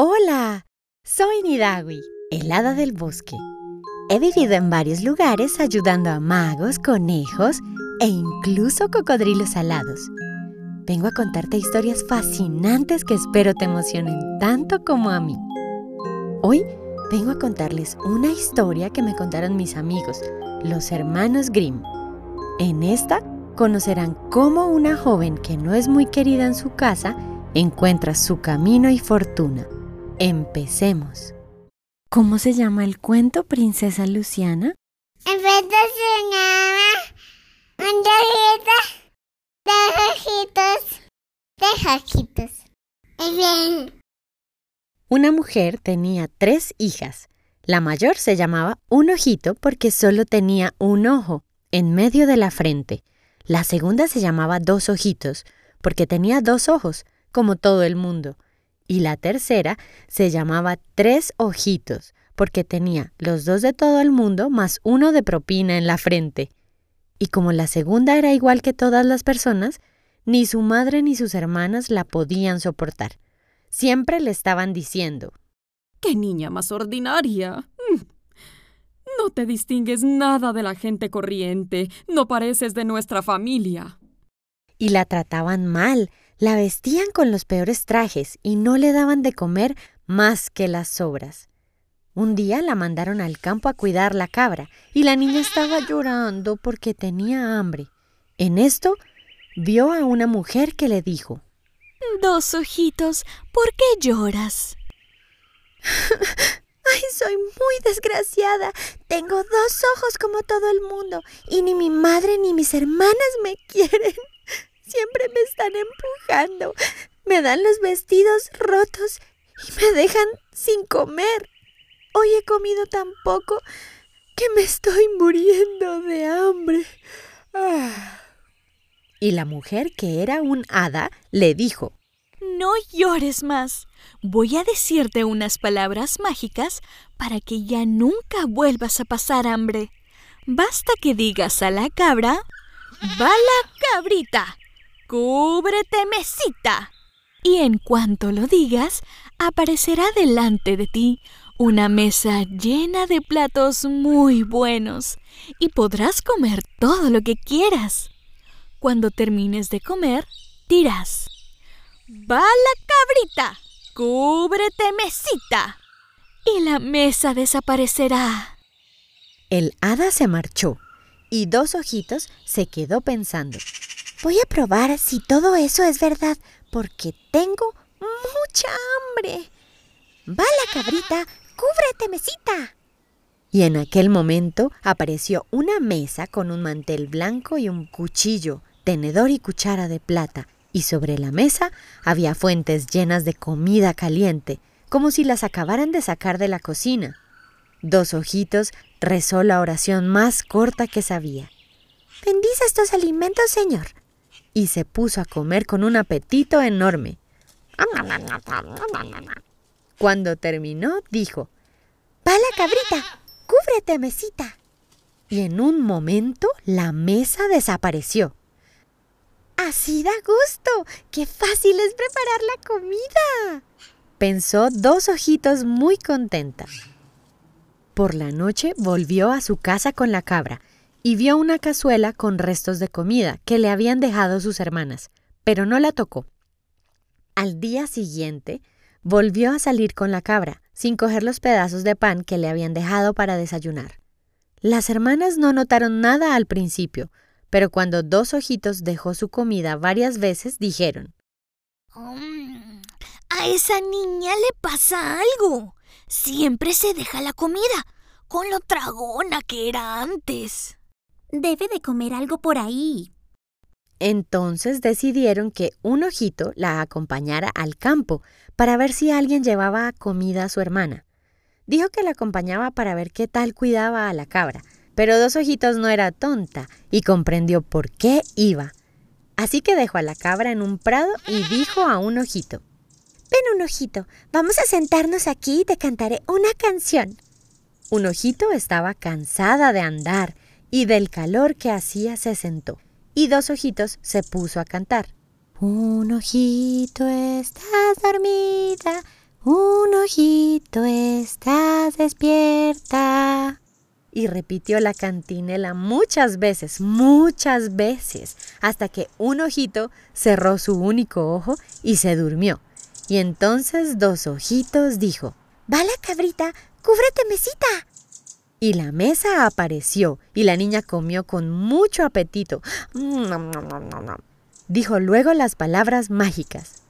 Hola, soy Nidawi, el hada del bosque. He vivido en varios lugares ayudando a magos, conejos e incluso cocodrilos alados. Vengo a contarte historias fascinantes que espero te emocionen tanto como a mí. Hoy vengo a contarles una historia que me contaron mis amigos, los hermanos Grimm. En esta conocerán cómo una joven que no es muy querida en su casa encuentra su camino y fortuna. Empecemos. ¿Cómo se llama el cuento, princesa Luciana? El cuento se llama Un de ojitos, de ojitos. bien. Una mujer tenía tres hijas. La mayor se llamaba Un Ojito porque solo tenía un ojo en medio de la frente. La segunda se llamaba Dos Ojitos porque tenía dos ojos, como todo el mundo y la tercera se llamaba Tres Ojitos, porque tenía los dos de todo el mundo más uno de propina en la frente. Y como la segunda era igual que todas las personas, ni su madre ni sus hermanas la podían soportar. Siempre le estaban diciendo ¡Qué niña más ordinaria! Mm. No te distingues nada de la gente corriente, no pareces de nuestra familia. Y la trataban mal, la vestían con los peores trajes y no le daban de comer más que las sobras. Un día la mandaron al campo a cuidar la cabra y la niña estaba llorando porque tenía hambre. En esto vio a una mujer que le dijo Dos ojitos, ¿por qué lloras? Ay, soy muy desgraciada. Tengo dos ojos como todo el mundo y ni mi madre ni mis hermanas me quieren. Siempre me están empujando, me dan los vestidos rotos y me dejan sin comer. Hoy he comido tan poco que me estoy muriendo de hambre. Ah. Y la mujer, que era un hada, le dijo, No llores más. Voy a decirte unas palabras mágicas para que ya nunca vuelvas a pasar hambre. Basta que digas a la cabra, va la cabrita cúbrete mesita. Y en cuanto lo digas, aparecerá delante de ti una mesa llena de platos muy buenos y podrás comer todo lo que quieras. Cuando termines de comer, dirás, va la cabrita, cúbrete mesita. Y la mesa desaparecerá. El hada se marchó y dos ojitos se quedó pensando. Voy a probar si todo eso es verdad, porque tengo mucha hambre. Va la cabrita, cúbrete, mesita. Y en aquel momento apareció una mesa con un mantel blanco y un cuchillo, tenedor y cuchara de plata, y sobre la mesa había fuentes llenas de comida caliente, como si las acabaran de sacar de la cocina. Dos ojitos rezó la oración más corta que sabía. Bendice estos alimentos, Señor y se puso a comer con un apetito enorme. Cuando terminó, dijo, ¡Va la cabrita! ¡Cúbrete, mesita! Y en un momento la mesa desapareció. Así da gusto. ¡Qué fácil es preparar la comida! Pensó dos ojitos muy contenta. Por la noche volvió a su casa con la cabra y vio una cazuela con restos de comida que le habían dejado sus hermanas, pero no la tocó. Al día siguiente, volvió a salir con la cabra, sin coger los pedazos de pan que le habían dejado para desayunar. Las hermanas no notaron nada al principio, pero cuando Dos Ojitos dejó su comida varias veces, dijeron mm, A esa niña le pasa algo. Siempre se deja la comida, con lo tragona que era antes. Debe de comer algo por ahí. Entonces decidieron que un ojito la acompañara al campo para ver si alguien llevaba comida a su hermana. Dijo que la acompañaba para ver qué tal cuidaba a la cabra, pero dos ojitos no era tonta y comprendió por qué iba. Así que dejó a la cabra en un prado y dijo a un ojito, Ven un ojito, vamos a sentarnos aquí y te cantaré una canción. Un ojito estaba cansada de andar y del calor que hacía se sentó, y dos ojitos se puso a cantar. Un ojito estás dormida, un ojito, estás despierta. Y repitió la cantinela muchas veces, muchas veces, hasta que un ojito cerró su único ojo y se durmió. Y entonces dos ojitos dijo, Va la cabrita, cúbrete mesita. Y la mesa apareció y la niña comió con mucho apetito. Dijo luego las palabras mágicas.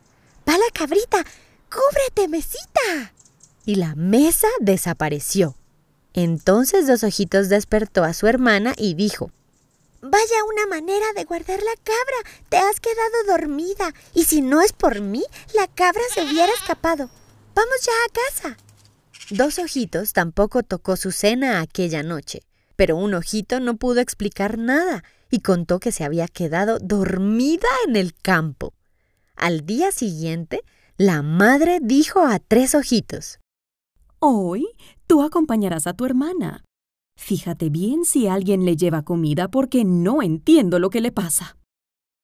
Va cabrita, cúbrete mesita. Y la mesa desapareció. Entonces Dos Ojitos despertó a su hermana y dijo, Vaya una manera de guardar la cabra. Te has quedado dormida. Y si no es por mí, la cabra se hubiera escapado. Vamos ya a casa. Dos Ojitos tampoco tocó su cena aquella noche, pero un ojito no pudo explicar nada y contó que se había quedado dormida en el campo. Al día siguiente, la madre dijo a Tres Ojitos, Hoy tú acompañarás a tu hermana. Fíjate bien si alguien le lleva comida porque no entiendo lo que le pasa.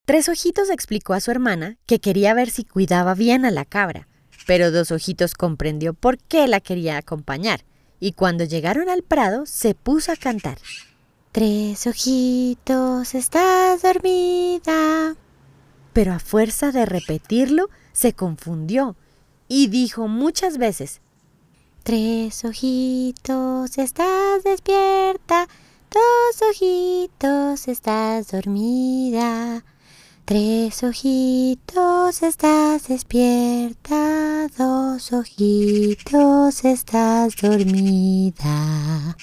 Tres Ojitos explicó a su hermana que quería ver si cuidaba bien a la cabra, pero Dos Ojitos comprendió por qué la quería acompañar, y cuando llegaron al prado se puso a cantar. Tres ojitos, estás dormida. Pero a fuerza de repetirlo, se confundió y dijo muchas veces, Tres ojitos, estás despierta, dos ojitos, estás dormida. Tres ojitos, estás despierta, dos ojitos, estás dormida.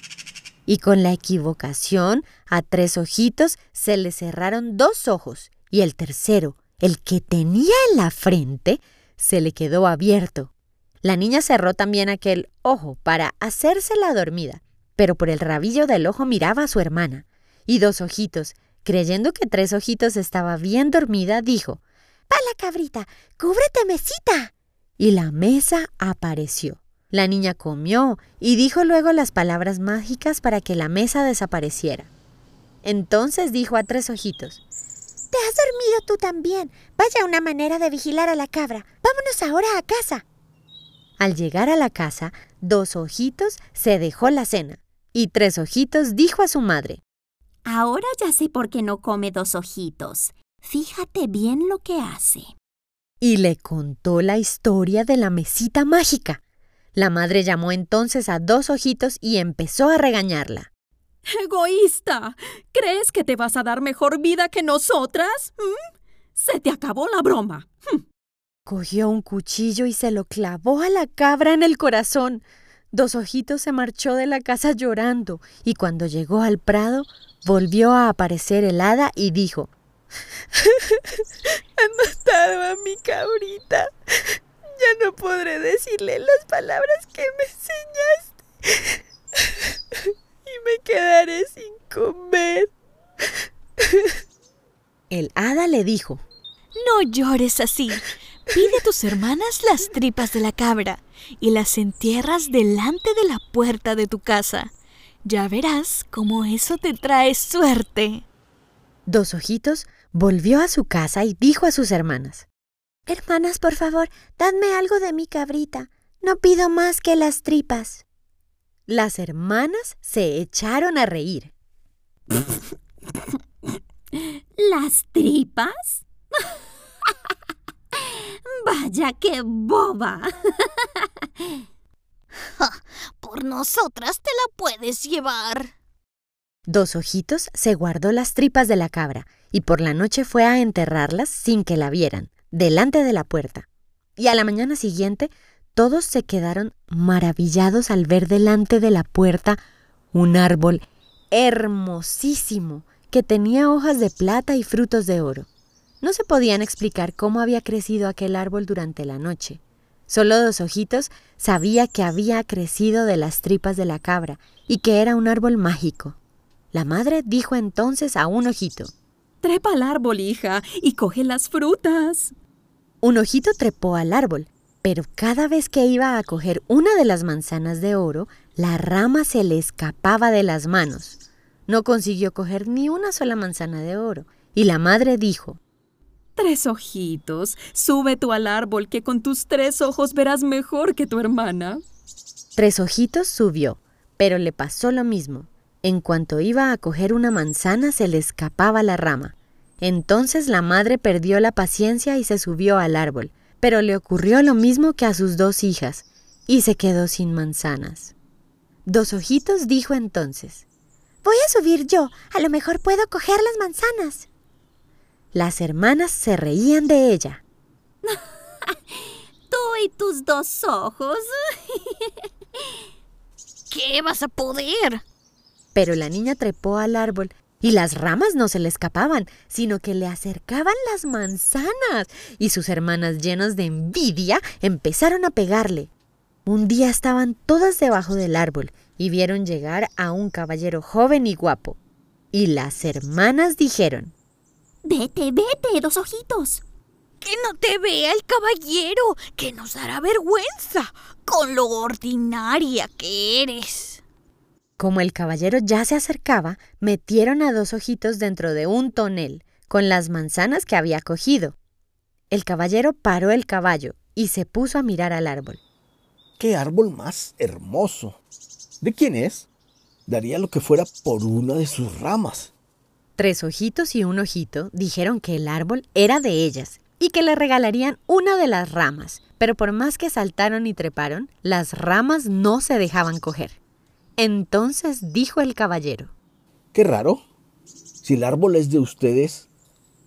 Y con la equivocación, a tres ojitos se le cerraron dos ojos y el tercero, el que tenía en la frente, se le quedó abierto. La niña cerró también aquel ojo para hacerse la dormida, pero por el rabillo del ojo miraba a su hermana. Y dos ojitos, Creyendo que Tres Ojitos estaba bien dormida, dijo, la cabrita! ¡Cúbrete, mesita! Y la mesa apareció. La niña comió y dijo luego las palabras mágicas para que la mesa desapareciera. Entonces dijo a Tres Ojitos, Te has dormido tú también. Vaya una manera de vigilar a la cabra. Vámonos ahora a casa. Al llegar a la casa, Dos Ojitos se dejó la cena y Tres Ojitos dijo a su madre, Ahora ya sé por qué no come dos ojitos. Fíjate bien lo que hace. Y le contó la historia de la mesita mágica. La madre llamó entonces a dos ojitos y empezó a regañarla. ¡Egoísta! ¿Crees que te vas a dar mejor vida que nosotras? ¿Mm? Se te acabó la broma. Hm. Cogió un cuchillo y se lo clavó a la cabra en el corazón. Dos ojitos se marchó de la casa llorando y cuando llegó al prado volvió a aparecer el hada y dijo Han matado a mi cabrita. Ya no podré decirle las palabras que me enseñaste. y me quedaré sin comer. El hada le dijo No llores así. Pide a tus hermanas las tripas de la cabra y las entierras delante de la puerta de tu casa. Ya verás cómo eso te trae suerte. Dos Ojitos volvió a su casa y dijo a sus hermanas, Hermanas, por favor, dadme algo de mi cabrita. No pido más que las tripas. Las hermanas se echaron a reír. ¿Las tripas? Vaya qué boba. Por nosotras te la puedes llevar. Dos Ojitos se guardó las tripas de la cabra y por la noche fue a enterrarlas sin que la vieran, delante de la puerta. Y a la mañana siguiente todos se quedaron maravillados al ver delante de la puerta un árbol hermosísimo que tenía hojas de plata y frutos de oro. No se podían explicar cómo había crecido aquel árbol durante la noche. Solo dos ojitos sabía que había crecido de las tripas de la cabra y que era un árbol mágico. La madre dijo entonces a un ojito, Trepa al árbol, hija, y coge las frutas. Un ojito trepó al árbol, pero cada vez que iba a coger una de las manzanas de oro, la rama se le escapaba de las manos. No consiguió coger ni una sola manzana de oro, y la madre dijo, Tres ojitos, sube tú al árbol que con tus tres ojos verás mejor que tu hermana. Tres ojitos subió, pero le pasó lo mismo. En cuanto iba a coger una manzana se le escapaba la rama. Entonces la madre perdió la paciencia y se subió al árbol, pero le ocurrió lo mismo que a sus dos hijas, y se quedó sin manzanas. Dos ojitos dijo entonces, Voy a subir yo, a lo mejor puedo coger las manzanas. Las hermanas se reían de ella. Tú y tus dos ojos. ¿Qué vas a poder? Pero la niña trepó al árbol y las ramas no se le escapaban, sino que le acercaban las manzanas, y sus hermanas llenas de envidia empezaron a pegarle. Un día estaban todas debajo del árbol y vieron llegar a un caballero joven y guapo. Y las hermanas dijeron, Vete, vete, dos ojitos. Que no te vea el caballero, que nos dará vergüenza con lo ordinaria que eres. Como el caballero ya se acercaba, metieron a dos ojitos dentro de un tonel, con las manzanas que había cogido. El caballero paró el caballo y se puso a mirar al árbol. ¡Qué árbol más hermoso! ¿De quién es? Daría lo que fuera por una de sus ramas. Tres ojitos y un ojito dijeron que el árbol era de ellas y que le regalarían una de las ramas, pero por más que saltaron y treparon, las ramas no se dejaban coger. Entonces dijo el caballero, Qué raro. Si el árbol es de ustedes,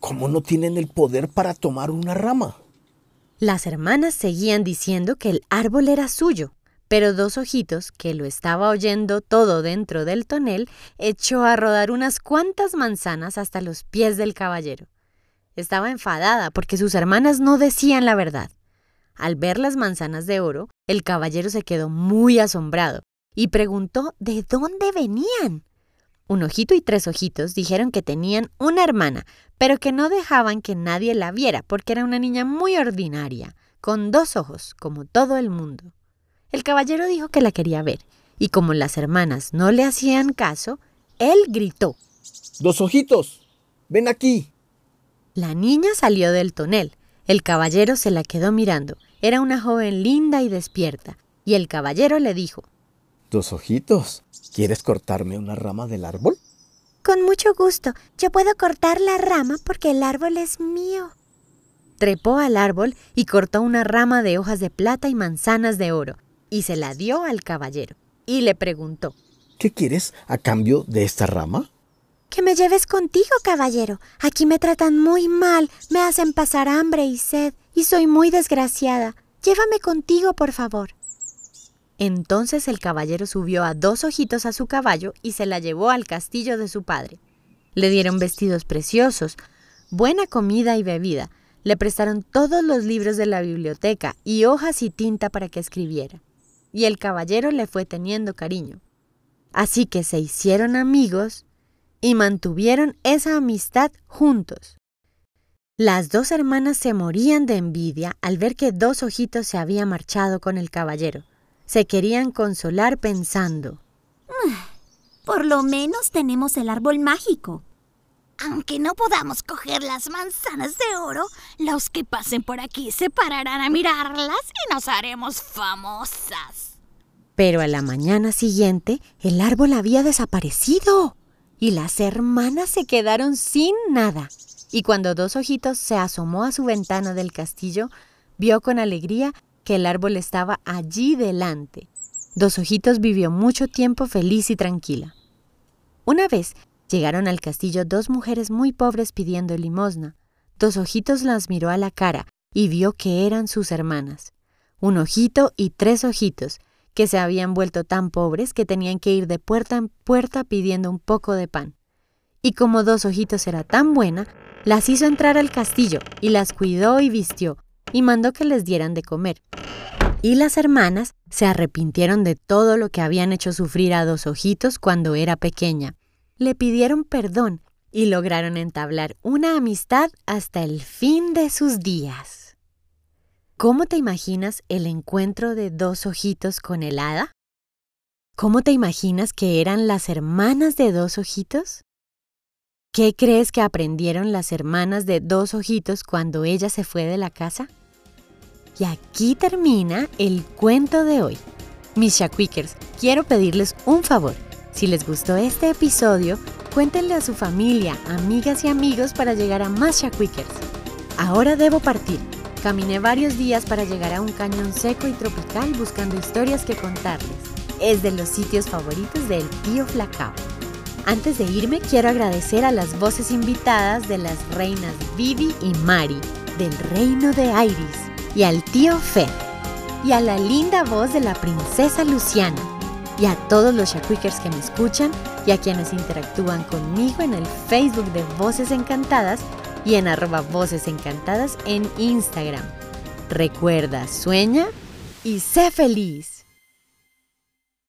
¿cómo no tienen el poder para tomar una rama? Las hermanas seguían diciendo que el árbol era suyo, pero dos ojitos, que lo estaba oyendo todo dentro del tonel, echó a rodar unas cuantas manzanas hasta los pies del caballero. Estaba enfadada porque sus hermanas no decían la verdad. Al ver las manzanas de oro, el caballero se quedó muy asombrado y preguntó de dónde venían. Un ojito y tres ojitos dijeron que tenían una hermana, pero que no dejaban que nadie la viera porque era una niña muy ordinaria, con dos ojos, como todo el mundo. El caballero dijo que la quería ver, y como las hermanas no le hacían caso, él gritó. Dos ojitos, ven aquí. La niña salió del tonel. El caballero se la quedó mirando. Era una joven linda y despierta. Y el caballero le dijo, Dos ojitos, ¿quieres cortarme una rama del árbol? Con mucho gusto. Yo puedo cortar la rama porque el árbol es mío. Trepó al árbol y cortó una rama de hojas de plata y manzanas de oro, y se la dio al caballero. Y le preguntó, ¿Qué quieres a cambio de esta rama? Que me lleves contigo, caballero. Aquí me tratan muy mal, me hacen pasar hambre y sed, y soy muy desgraciada. Llévame contigo, por favor. Entonces el caballero subió a dos ojitos a su caballo y se la llevó al castillo de su padre. Le dieron vestidos preciosos, buena comida y bebida, le prestaron todos los libros de la biblioteca y hojas y tinta para que escribiera. Y el caballero le fue teniendo cariño. Así que se hicieron amigos y mantuvieron esa amistad juntos. Las dos hermanas se morían de envidia al ver que dos ojitos se había marchado con el caballero se querían consolar pensando. Por lo menos tenemos el árbol mágico. Aunque no podamos coger las manzanas de oro, los que pasen por aquí se pararán a mirarlas y nos haremos famosas. Pero a la mañana siguiente el árbol había desaparecido y las hermanas se quedaron sin nada. Y cuando Dos Ojitos se asomó a su ventana del castillo, vio con alegría que el árbol estaba allí delante. Dos Ojitos vivió mucho tiempo feliz y tranquila. Una vez llegaron al castillo dos mujeres muy pobres pidiendo limosna. Dos Ojitos las miró a la cara y vio que eran sus hermanas. Un ojito y tres ojitos, que se habían vuelto tan pobres que tenían que ir de puerta en puerta pidiendo un poco de pan. Y como dos ojitos era tan buena, las hizo entrar al castillo y las cuidó y vistió, y mandó que les dieran de comer. Y las hermanas se arrepintieron de todo lo que habían hecho sufrir a dos ojitos cuando era pequeña. Le pidieron perdón y lograron entablar una amistad hasta el fin de sus días. ¿Cómo te imaginas el encuentro de dos ojitos con el hada? ¿Cómo te imaginas que eran las hermanas de dos ojitos? ¿Qué crees que aprendieron las hermanas de dos ojitos cuando ella se fue de la casa? Y aquí termina el cuento de hoy. Mis Shaquickers, quiero pedirles un favor. Si les gustó este episodio, cuéntenle a su familia, amigas y amigos para llegar a más Shaquickers. Ahora debo partir. Caminé varios días para llegar a un cañón seco y tropical buscando historias que contarles. Es de los sitios favoritos del tío Flacao. Antes de irme, quiero agradecer a las voces invitadas de las reinas Vivi y Mari, del reino de Iris, y al tío Fer, y a la linda voz de la princesa Luciana, y a todos los Shaquickers que me escuchan y a quienes interactúan conmigo en el Facebook de Voces Encantadas y en arroba Voces Encantadas en Instagram. Recuerda, sueña y sé feliz.